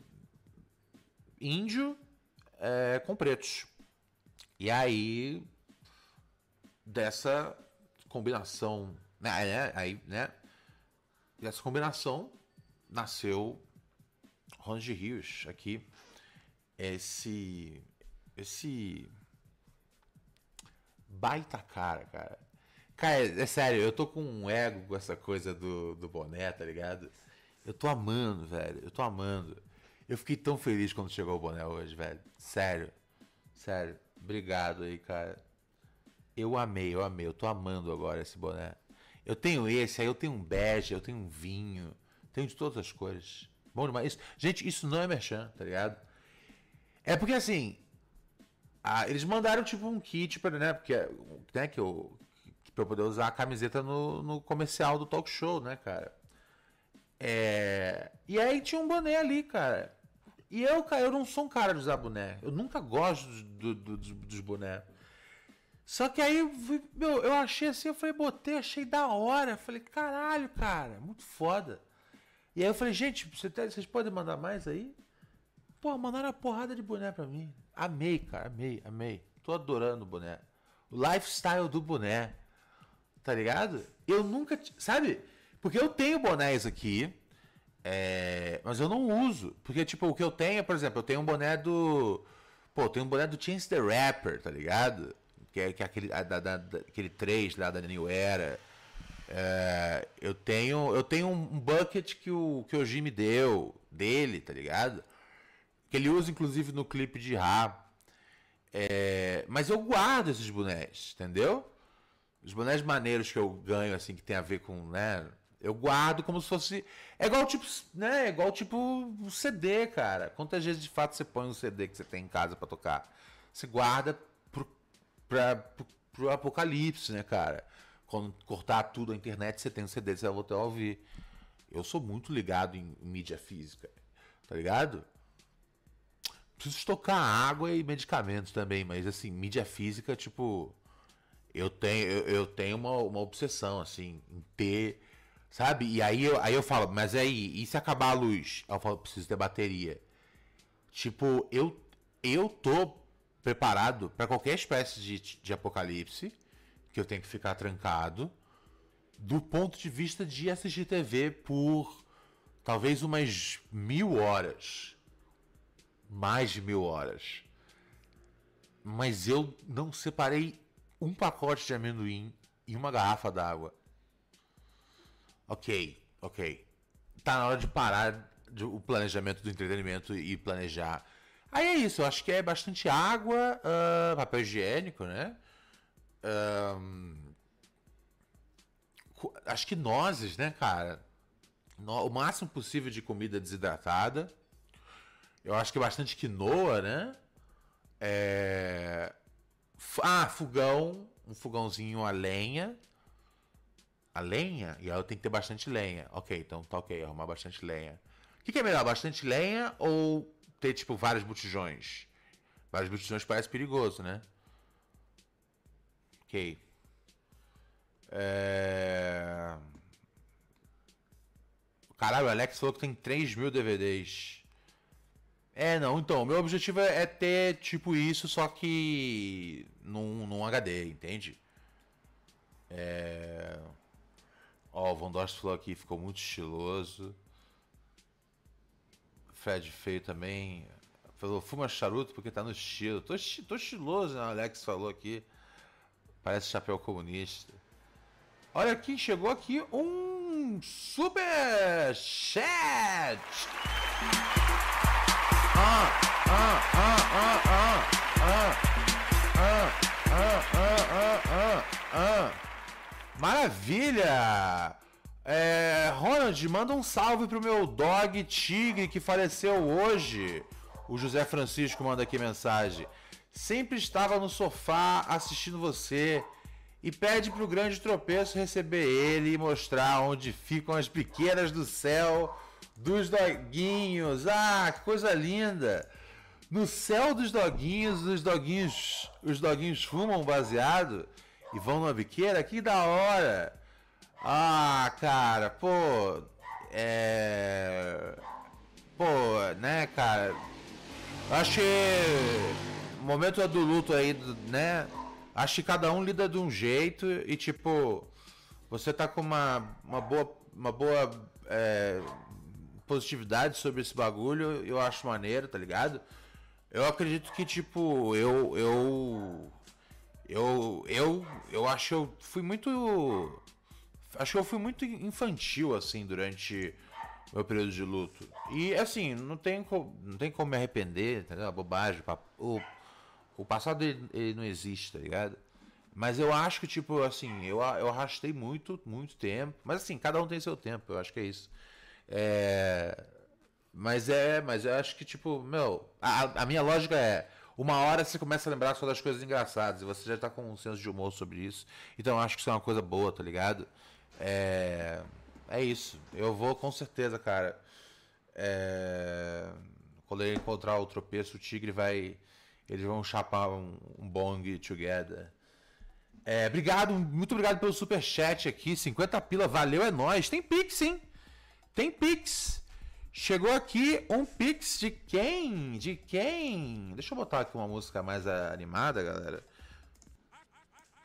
índio é, com pretos. E aí dessa combinação, né, né, aí, né, dessa combinação nasceu Ronald de Rios aqui, esse esse baita cara, cara. Cara, é sério, eu tô com um ego com essa coisa do, do boné, tá ligado? Eu tô amando, velho. Eu tô amando. Eu fiquei tão feliz quando chegou o boné hoje, velho. Sério. Sério. Obrigado aí, cara. Eu amei, eu amei. Eu tô amando agora esse boné. Eu tenho esse, aí eu tenho um bege, eu tenho um vinho. Tenho de todas as cores. Bom demais. Gente, isso não é merchan, tá ligado? É porque assim, ah, eles mandaram tipo um kit para, né, porque né, que eu para eu poder usar a camiseta no, no comercial do talk show, né, cara? É... E aí tinha um boné ali, cara. E eu, cara, eu não sou um cara de usar boné. Eu nunca gosto do, do, dos, dos bonés. Só que aí, meu, eu achei assim, eu falei, botei, achei da hora. Falei, caralho, cara, muito foda. E aí eu falei, gente, vocês podem mandar mais aí? Pô, mandaram uma porrada de boné pra mim. Amei, cara, amei, amei. Tô adorando o boné. O lifestyle do boné. Tá ligado? Eu nunca. Sabe? Porque eu tenho bonés aqui. É, mas eu não uso. Porque, tipo, o que eu tenho, por exemplo, eu tenho um boné do. Pô, eu tenho um boné do Chance the Rapper, tá ligado? Que é, que é aquele, da, da, aquele 3 lá da New Era. É, eu tenho eu tenho um bucket que o, que o Jimmy deu, dele, tá ligado? Que ele usa, inclusive, no clipe de Ra. É, mas eu guardo esses bonés, entendeu? Os bonés maneiros que eu ganho, assim, que tem a ver com, né? Eu guardo como se fosse. É igual tipo, né? É igual tipo um CD, cara. Quantas vezes de fato você põe um CD que você tem em casa para tocar? Você guarda pro, pra, pro, pro apocalipse, né, cara? Quando cortar tudo a internet, você tem um CD, você vai voltar a ouvir. Eu sou muito ligado em mídia física, tá ligado? preciso estocar água e medicamentos também, mas assim, mídia física, tipo, eu tenho, eu, eu tenho uma, uma obsessão, assim, em ter, sabe? E aí eu, aí eu falo, mas aí, e se acabar a luz? Eu falo, preciso ter bateria. Tipo, eu, eu tô preparado para qualquer espécie de, de apocalipse, que eu tenho que ficar trancado, do ponto de vista de assistir TV por talvez umas mil horas mais de mil horas. Mas eu não separei um pacote de amendoim e uma garrafa d'água. Ok, ok. Tá na hora de parar de, o planejamento do entretenimento e planejar. Aí é isso, eu acho que é bastante água, uh, papel higiênico, né? Acho que nozes, né, cara? No, o máximo possível de comida desidratada. Eu acho que bastante quinoa, né? É... Ah, fogão. Um fogãozinho a lenha. A lenha? E aí eu tenho que ter bastante lenha. Ok, então tá ok, arrumar bastante lenha. O que, que é melhor, bastante lenha ou ter, tipo, vários botijões? Vários botijões parece perigoso, né? Ok. É... Caralho, o Alex falou que tem 3 mil DVDs. É, não, então, meu objetivo é, é ter tipo isso, só que num, num HD, entende? É... Ó, o Von Dorst falou aqui, ficou muito estiloso. Fred Feio também. Falou, fuma charuto porque tá no estilo. Tô, tô estiloso, né? O Alex falou aqui. Parece chapéu comunista. Olha aqui, chegou aqui um super chat. Ah, ah, ah, ah, ah, ah, ah, ah, ah, ah, ah. Maravilha! É, Ronald, manda um salve pro meu dog tigre que faleceu hoje. O José Francisco manda aqui mensagem. Sempre estava no sofá assistindo você e pede pro grande tropeço receber ele e mostrar onde ficam as pequenas do céu dos doguinhos. Ah, que coisa linda! No céu dos doguinhos, os doguinhos, os doguinhos fumam baseado e vão numa biqueira, que da hora! Ah, cara, pô, é. Pô, né, cara? O momento é do luto aí, né? Acho que cada um lida de um jeito e, tipo, você tá com uma, uma boa, uma boa é, positividade sobre esse bagulho, eu acho maneiro, tá ligado? Eu acredito que, tipo, eu. Eu. Eu. Eu, eu acho que eu fui muito acho que eu fui muito infantil, assim, durante meu período de luto. E, assim, não tem, não tem como me arrepender, entendeu? Bobagem. O, o passado, ele, ele, não existe, tá ligado? Mas eu acho que, tipo, assim, eu, eu arrastei muito, muito tempo. Mas, assim, cada um tem seu tempo, eu acho que é isso. É... Mas é, mas eu acho que, tipo, meu, a, a minha lógica é uma hora você começa a lembrar só das coisas engraçadas e você já tá com um senso de humor sobre isso. Então eu acho que isso é uma coisa boa, tá ligado? É, é isso. Eu vou com certeza, cara. É, quando ele encontrar o tropeço, o tigre vai. Eles vão chapar um, um bong together. É, obrigado, muito obrigado pelo super chat aqui. 50 pila, valeu, é nós. Tem Pix, hein? Tem Pix. Chegou aqui um Pix de quem? De quem? Deixa eu botar aqui uma música mais animada, galera.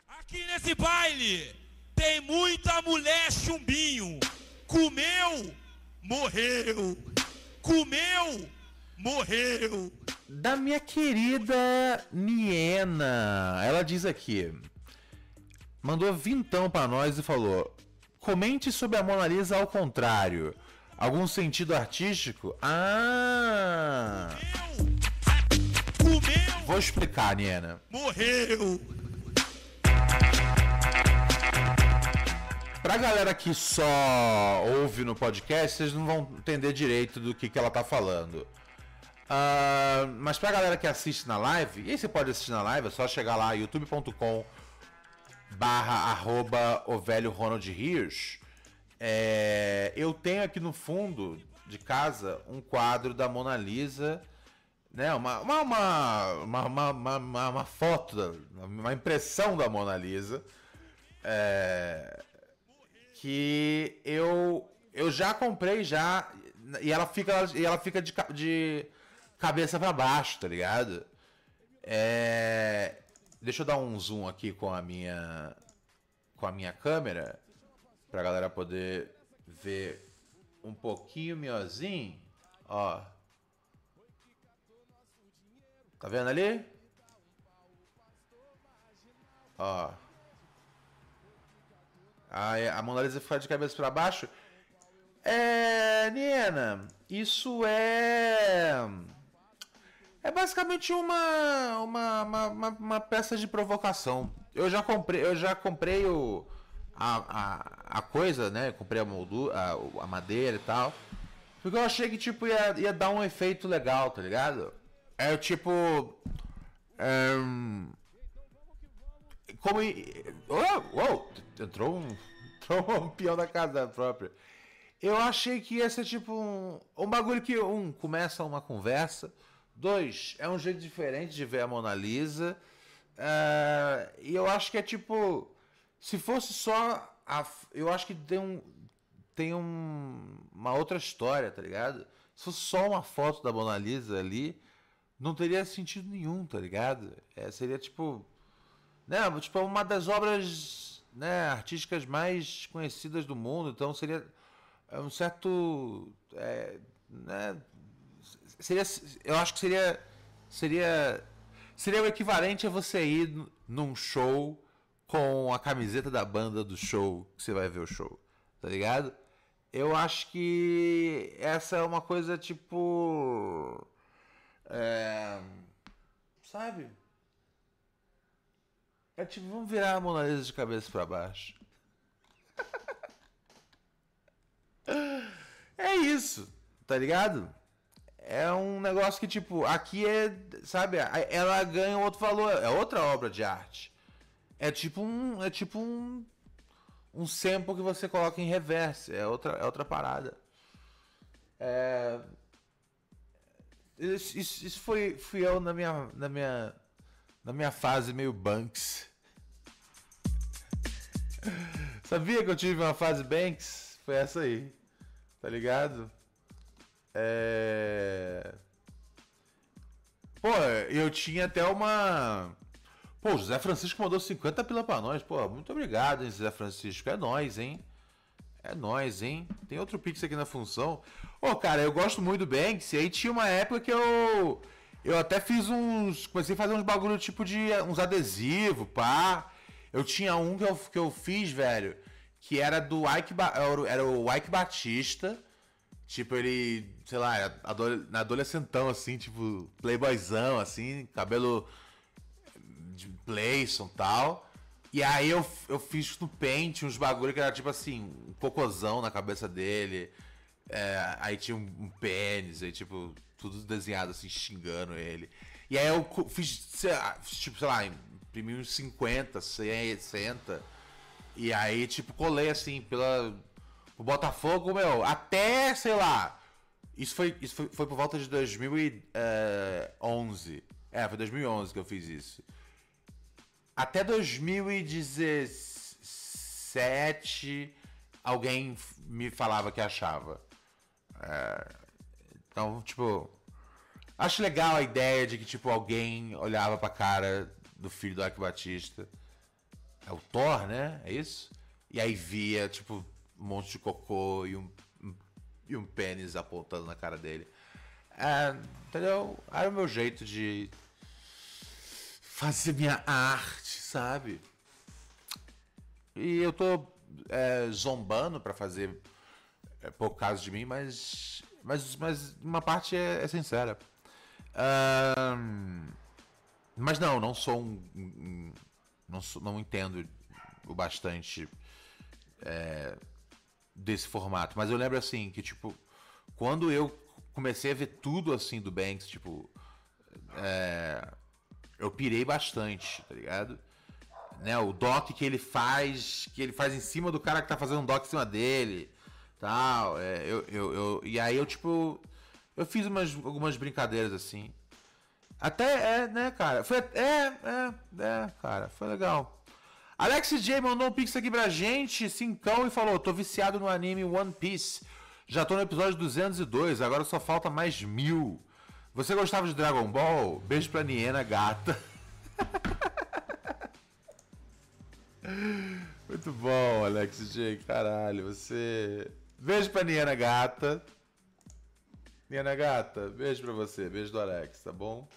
Aqui nesse baile tem muita mulher chumbinho. Comeu, morreu. Comeu, morreu. Da minha querida Niena. Ela diz aqui. Mandou vintão para nós e falou: Comente sobre a Mona Lisa ao contrário. Algum sentido artístico? Ah! Comeu, comeu, Vou explicar, Niena. Morreu. Pra galera que só ouve no podcast, vocês não vão entender direito do que, que ela tá falando. Uh, mas pra galera que assiste na live, e aí você pode assistir na live, é só chegar lá, youtube.com barra arroba o velho Ronald Rios. É, eu tenho aqui no fundo de casa um quadro da Mona Lisa, né? Uma, uma, uma, uma, uma, uma foto, uma impressão da Mona Lisa. É, que eu eu já comprei já e ela fica e ela fica de, de cabeça para baixo, tá ligado? É, deixa eu dar um zoom aqui com a minha com a minha câmera pra galera poder ver um pouquinho melhorzinho, ó. Tá vendo ali? Ó. A, a Mona Lisa ficar de cabeça para baixo. É. Niena, isso é. É basicamente uma, uma, uma, uma, peça de provocação. Eu já comprei, eu já comprei o, a, a, a coisa, né? comprei a moldura, a, a, madeira e tal. Porque eu achei que tipo ia, ia dar um efeito legal, tá ligado? É tipo. É, como. Oh, oh, entrou um, entrou um peão da casa própria. Eu achei que ia ser tipo um, um bagulho que, um, começa uma conversa. Dois, é um jeito diferente de ver a Mona Lisa. Uh, e eu acho que é tipo. Se fosse só. A, eu acho que tem um. Tem um, uma outra história, tá ligado? Se fosse só uma foto da Mona Lisa ali, não teria sentido nenhum, tá ligado? É, seria tipo né, tipo, uma das obras né, artísticas mais conhecidas do mundo, então seria um certo. É, né, seria, eu acho que seria, seria, seria o equivalente a você ir num show com a camiseta da banda do show que você vai ver o show, tá ligado? Eu acho que essa é uma coisa tipo. É, sabe? É tipo, vamos virar a Mona Lisa de cabeça pra baixo. é isso, tá ligado? É um negócio que, tipo, aqui é, sabe, ela ganha outro valor, é outra obra de arte. É tipo um, é tipo um, um sample que você coloca em reverse, é outra, é outra parada. É, isso, isso foi, fui eu na minha, na minha, na minha fase meio Banks. Sabia que eu tive uma fase Banks? Foi essa aí, tá ligado? É... Pô, eu tinha até uma. Pô, o José Francisco mandou 50 pila pra nós. Pô, muito obrigado, hein, José Francisco. É nós, hein? É nós, hein? Tem outro Pix aqui na função. Ô, cara, eu gosto muito do Banks. E aí tinha uma época que eu. Eu até fiz uns. Comecei a fazer uns bagulho tipo de. uns adesivos, pá. Eu tinha um que eu, que eu fiz, velho. Que era do Ike. Era o Ike Batista. Tipo, ele, sei lá, na adolescentão, assim, tipo, playboyzão, assim, cabelo de Playson e tal. E aí eu, eu fiz no pente uns bagulho que era tipo assim, um cocôzão na cabeça dele. É, aí tinha um, um pênis, aí tipo, tudo desenhado assim, xingando ele. E aí eu fiz, tipo, sei lá, imprimi uns 50, 60. E aí, tipo, colei assim, pela o Botafogo, meu, até, sei lá. Isso foi, isso foi, foi por volta de 2011. É, foi 2011 que eu fiz isso. Até 2017, alguém me falava que achava. É, então, tipo. Acho legal a ideia de que, tipo, alguém olhava pra cara do filho do Arco Batista. É o Thor, né? É isso? E aí via, tipo, um monte de cocô e um, e um pênis apontando na cara dele. É, entendeu? Era o meu jeito de fazer minha arte, sabe? E eu tô é, zombando para fazer é, pouco caso de mim, mas, mas, mas uma parte é, é sincera. Um, mas não, não sou um. um não, sou, não entendo o bastante. É, desse formato. Mas eu lembro assim, que tipo, quando eu comecei a ver tudo assim do Banks, tipo. É, eu pirei bastante, tá ligado? Né, o doc que ele faz, que ele faz em cima do cara que tá fazendo um doc em cima dele, tal. É, eu, eu, eu, e aí eu, tipo, eu fiz umas, algumas brincadeiras assim. Até, é, né, cara? Foi, é, é, é, cara, foi legal. Alex J mandou um pix aqui pra gente, cincão, e falou: tô viciado no anime One Piece. Já tô no episódio 202, agora só falta mais mil. Você gostava de Dragon Ball? Beijo pra Niena, gata. Muito bom, Alex J. Caralho, você. Beijo pra Niena, gata. Niena, gata, beijo pra você. Beijo do Alex, tá bom?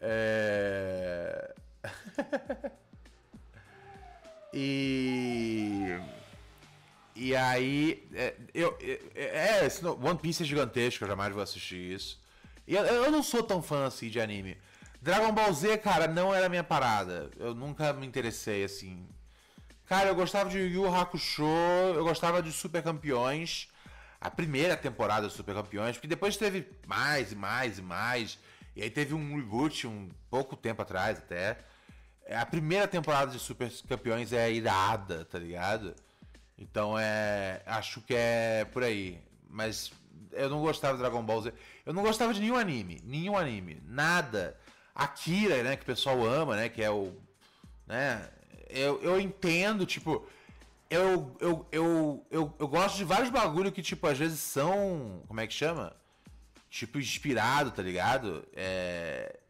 É. E. E aí. É, eu, é, é, One Piece é gigantesco, eu jamais vou assistir isso. E eu, eu não sou tão fã assim de anime. Dragon Ball Z, cara, não era minha parada. Eu nunca me interessei assim. Cara, eu gostava de Yu Hakusho, eu gostava de Super Campeões. A primeira temporada de Super Campeões, porque depois teve mais e mais e mais. E aí teve um reboot um pouco tempo atrás até. É, a primeira temporada de Super Campeões é irada, tá ligado? Então é. Acho que é por aí. Mas eu não gostava de Dragon Ball Z. Eu não gostava de nenhum anime. Nenhum anime. Nada. Akira, né? Que o pessoal ama, né? Que é o. Né? Eu, eu entendo, tipo. Eu, eu, eu, eu, eu gosto de vários bagulho que, tipo, às vezes são. Como é que chama? Tipo, inspirado, tá ligado? É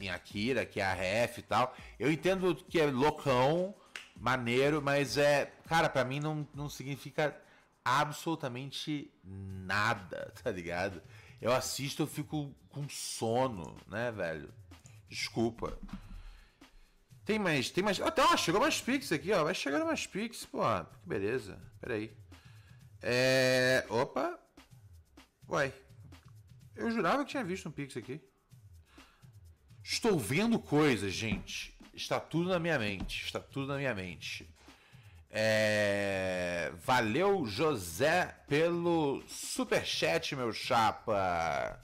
em Akira, que é a ref e tal. Eu entendo que é loucão, maneiro, mas é. Cara, para mim não, não significa absolutamente nada, tá ligado? Eu assisto, eu fico com sono, né, velho? Desculpa. Tem mais, tem mais. Até, ó, chegou mais Pix aqui, ó. Vai chegando mais Pix, pô. Que beleza. Peraí. É. Opa. Uai. Eu jurava que tinha visto um Pix aqui. Estou vendo coisas, gente. Está tudo na minha mente. Está tudo na minha mente. É... Valeu, José, pelo superchat, meu chapa.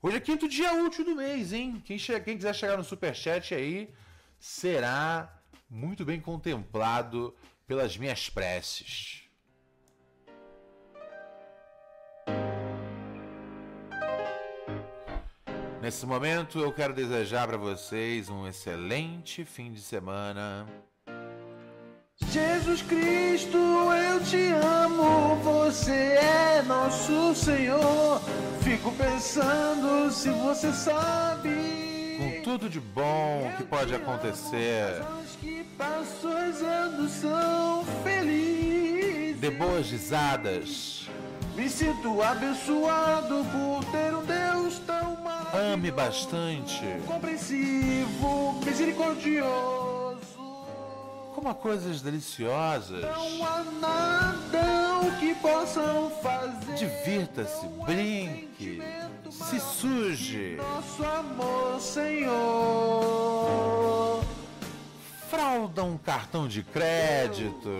Hoje é quinto dia útil do mês, hein? Quem. Quem quiser chegar no superchat aí será muito bem contemplado pelas minhas preces. Nesse momento eu quero desejar para vocês um excelente fim de semana. Jesus Cristo, eu te amo, você é nosso Senhor. Fico pensando se você sabe. Com tudo de bom que pode acontecer, Os que passam anos são felizes. dê boas risadas, Me sinto abençoado por ter um Deus tão. Ame bastante, Compreensivo, misericordioso. coma coisas deliciosas, Não há nada o que possam fazer. divirta-se, brinque, se suje, Nosso amor, Senhor. fralda um cartão de crédito.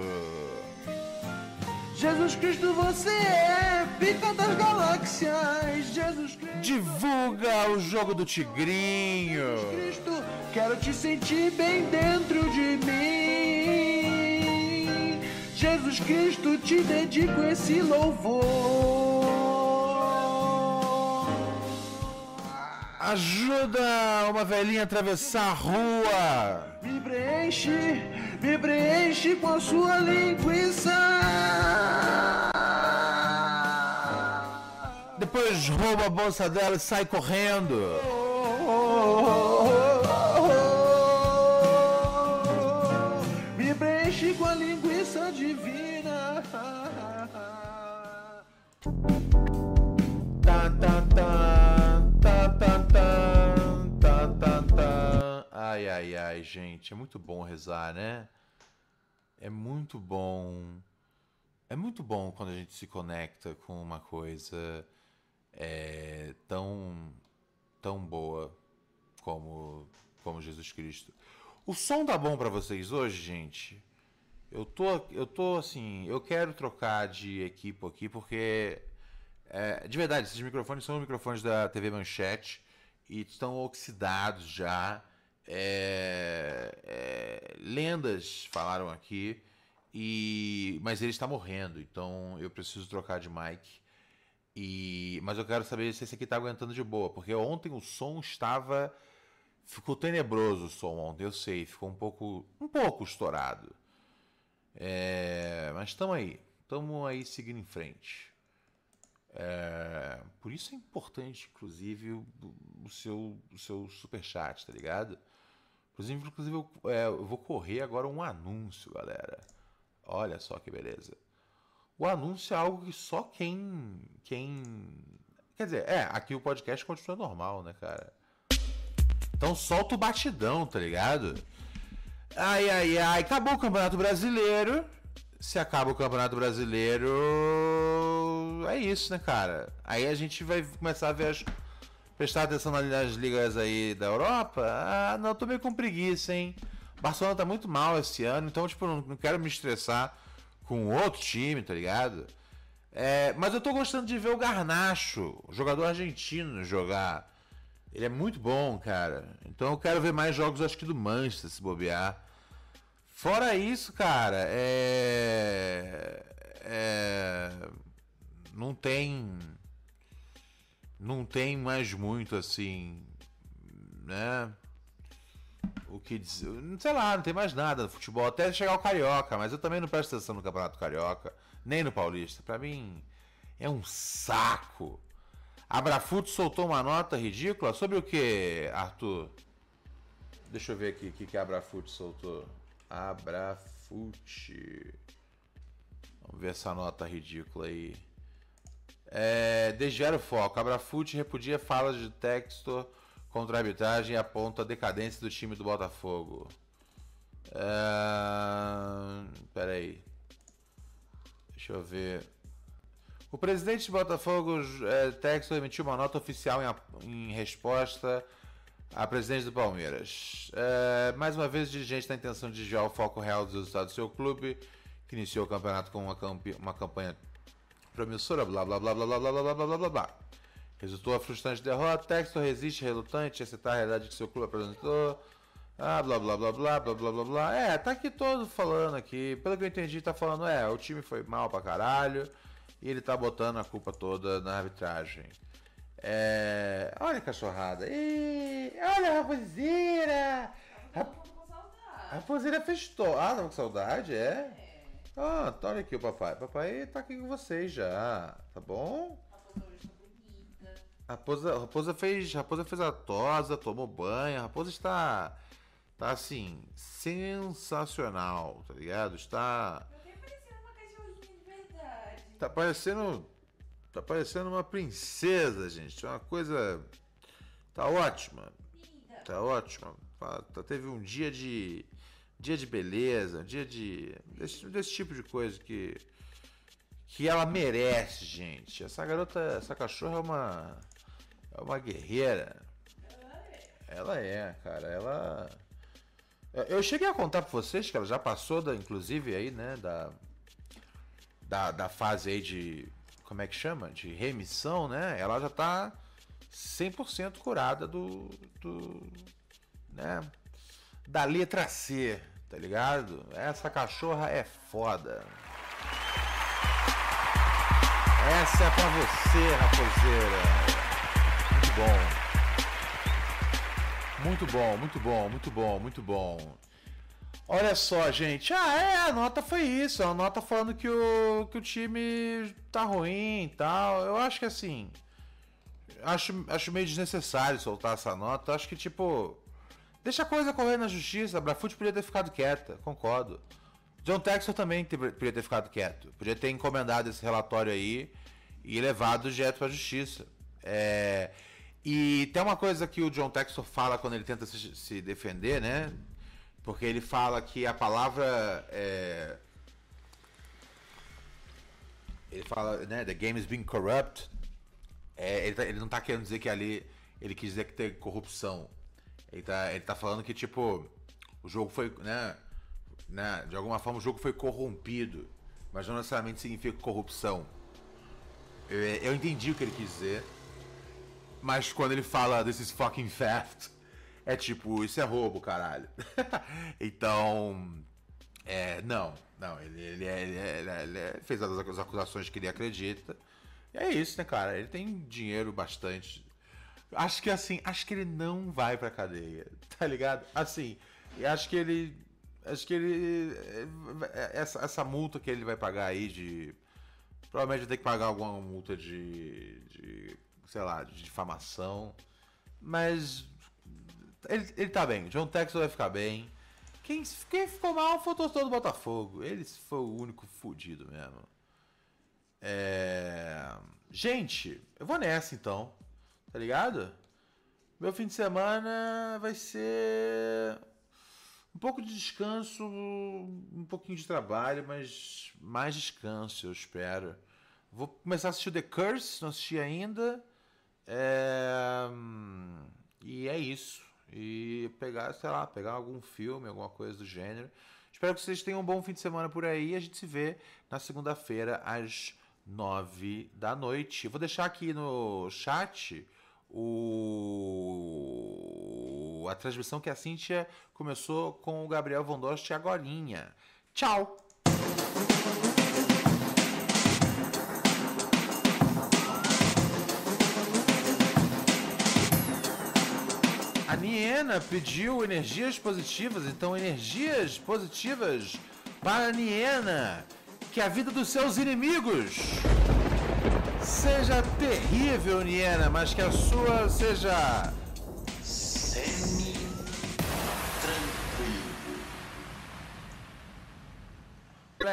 Jesus Cristo, você é pica das galáxias. Jesus Cristo, Divulga o jogo do tigrinho. Cristo, quero te sentir bem dentro de mim. Jesus Cristo, te dedico esse louvor. Ajuda uma velhinha a atravessar a rua. Me preenche, me preenche com a sua linguiça depois rouba a bolsa dela e sai correndo. Me preenche com a linguiça divina. Tá, tá, tá, ai, ai, ai, gente, é muito bom rezar, né? É muito bom. É muito bom quando a gente se conecta com uma coisa é, tão, tão boa como, como Jesus Cristo. O som tá bom pra vocês hoje, gente? Eu tô, eu tô assim, eu quero trocar de equipe aqui porque é, de verdade, esses microfones são os microfones da TV Manchete e estão oxidados já. É, é, lendas falaram aqui, e mas ele está morrendo, então eu preciso trocar de mic. E, mas eu quero saber se esse aqui está aguentando de boa, porque ontem o som estava ficou tenebroso o som ontem, eu sei, ficou um pouco um pouco estourado. É, mas estamos aí, estamos aí seguindo em frente. É, por isso é importante, inclusive, o, o seu, o seu superchat, tá ligado? Inclusive, inclusive eu, é, eu vou correr agora um anúncio, galera. Olha só que beleza. O anúncio é algo que só quem. quem. Quer dizer, é, aqui o podcast continua normal, né, cara? Então solta o batidão, tá ligado? Ai, ai, ai. Acabou o Campeonato Brasileiro. Se acaba o Campeonato Brasileiro. É isso, né, cara? Aí a gente vai começar a ver as. Prestar atenção nas ligas aí da Europa. Ah, não, tô meio com preguiça, hein? Barcelona tá muito mal esse ano, então, tipo, não, não quero me estressar com outro time, tá ligado? É, mas eu tô gostando de ver o Garnacho, jogador argentino, jogar. Ele é muito bom, cara. Então eu quero ver mais jogos, acho que do Manchester, se bobear. Fora isso, cara, é. é não tem. Não tem mais muito assim. Né? O que dizer. Sei lá, não tem mais nada no futebol. Até chegar o Carioca, mas eu também não presto atenção no Campeonato Carioca, nem no Paulista. Pra mim é um saco. Abrafute soltou uma nota ridícula sobre o que, Arthur? Deixa eu ver aqui o que, que Abrafute soltou. Abrafute. Vamos ver essa nota ridícula aí. É, desviar o foco. Abrafute repudia falas de texto contra a arbitragem e aponta a decadência do time do Botafogo. Ah, peraí. Deixa eu ver. O presidente de Botafogo, é, Texas, emitiu uma nota oficial em, a- em resposta à presidente do Palmeiras. É, mais uma vez, o dirigente tem a intenção de desviar o foco real dos resultados do seu clube, que iniciou o campeonato com uma, uma campanha promissora, blá blá blá blá blá blá blá blá blá blá blá. Resultou a frustrante derrota, Textor resiste relutante a aceitar a realidade que seu clube apresentou. Ah, blá blá blá blá blá blá blá blá. É, tá aqui todo falando aqui. Pelo que eu entendi, tá falando, é, o time foi mal pra caralho. E ele tá botando a culpa toda na arbitragem. É. Olha a cachorrada. Ih, olha a raposeira! A raposeira fez to... Ah, tava com saudade, é? Ah, olha aqui o papai. Papai tá aqui com vocês já, tá bom? Raposa raposa, fez, a raposa fez a tosa, tomou banho, a raposa está tá assim, sensacional, tá ligado? Está Eu tenho parecendo uma cachorrinha de verdade. tá parecendo tá parecendo uma princesa, gente. É uma coisa tá ótima. Tá ótima. Tá- tá- teve um dia de dia de beleza, um dia de desse, desse tipo de coisa que que ela merece, gente. Essa garota, essa cachorra é uma é uma guerreira. Ela é, cara. Ela eu- cheguei a contar pra vocês que ela já passou da inclusive aí, né, da da, da fase aí de como é que chama? De remissão, né? Ela já tá 100% curada do, do né, da letra C, tá ligado? Essa cachorra é foda. Essa é pra você, raposeira. Bom. Muito bom, muito bom, muito bom, muito bom. Olha só, gente. Ah, é, a nota foi isso. A nota falando que o, que o time tá ruim e tal. Eu acho que assim. Acho, acho meio desnecessário soltar essa nota. Acho que, tipo. Deixa a coisa correr na justiça. A Brafute podia ter ficado quieta, concordo. John Texel também te- podia ter ficado quieto. Podia ter encomendado esse relatório aí e levado direto pra justiça. É, E tem uma coisa que o John Texel fala quando ele tenta se, se defender, né? Porque ele fala que a palavra. é, Ele fala, né? The game is being corrupt. É, ele, tá- ele não tá querendo dizer que ali. Ele quis dizer que tem corrupção. Ele tá, ele tá falando que, tipo, o jogo foi, né, né? De alguma forma o jogo foi corrompido. Mas não necessariamente significa corrupção. Eu, eu entendi o que ele quis dizer. Mas quando ele fala is fucking theft, é tipo, isso é roubo, caralho. então. É, não, não, ele, ele, é- ele, é- é- ele fez as acusações que ele acredita. E é isso, né, cara? Ele tem dinheiro bastante. Acho que assim, acho que ele não vai pra cadeia, tá ligado? Assim, acho que ele. Acho que ele. Essa, essa multa que ele vai pagar aí de. Provavelmente vai ter que pagar alguma multa de. de sei lá, de difamação. Mas. Ele, ele tá bem. John Texas vai ficar bem. Quem, quem ficou mal foi o torcedor do Botafogo. Ele foi o único fudido mesmo. É... Gente, eu vou nessa então. Tá ligado? Meu fim de semana vai ser um pouco de descanso, um pouquinho de trabalho, mas mais descanso, eu espero. Vou começar a assistir The Curse, não assisti ainda. É, hum, E é isso. E pegar, sei lá, pegar algum filme, alguma coisa do gênero. Espero que vocês tenham um bom fim de semana por aí. A gente se vê na segunda-feira às nove da noite. Vou deixar aqui no chat o... a transmissão que a Cíntia começou com o Gabriel Vondosti agorinha. Tchau! A Niena pediu energias positivas, então energias positivas para Niena. Que a vida dos seus inimigos seja terrível, Niena, mas que a sua seja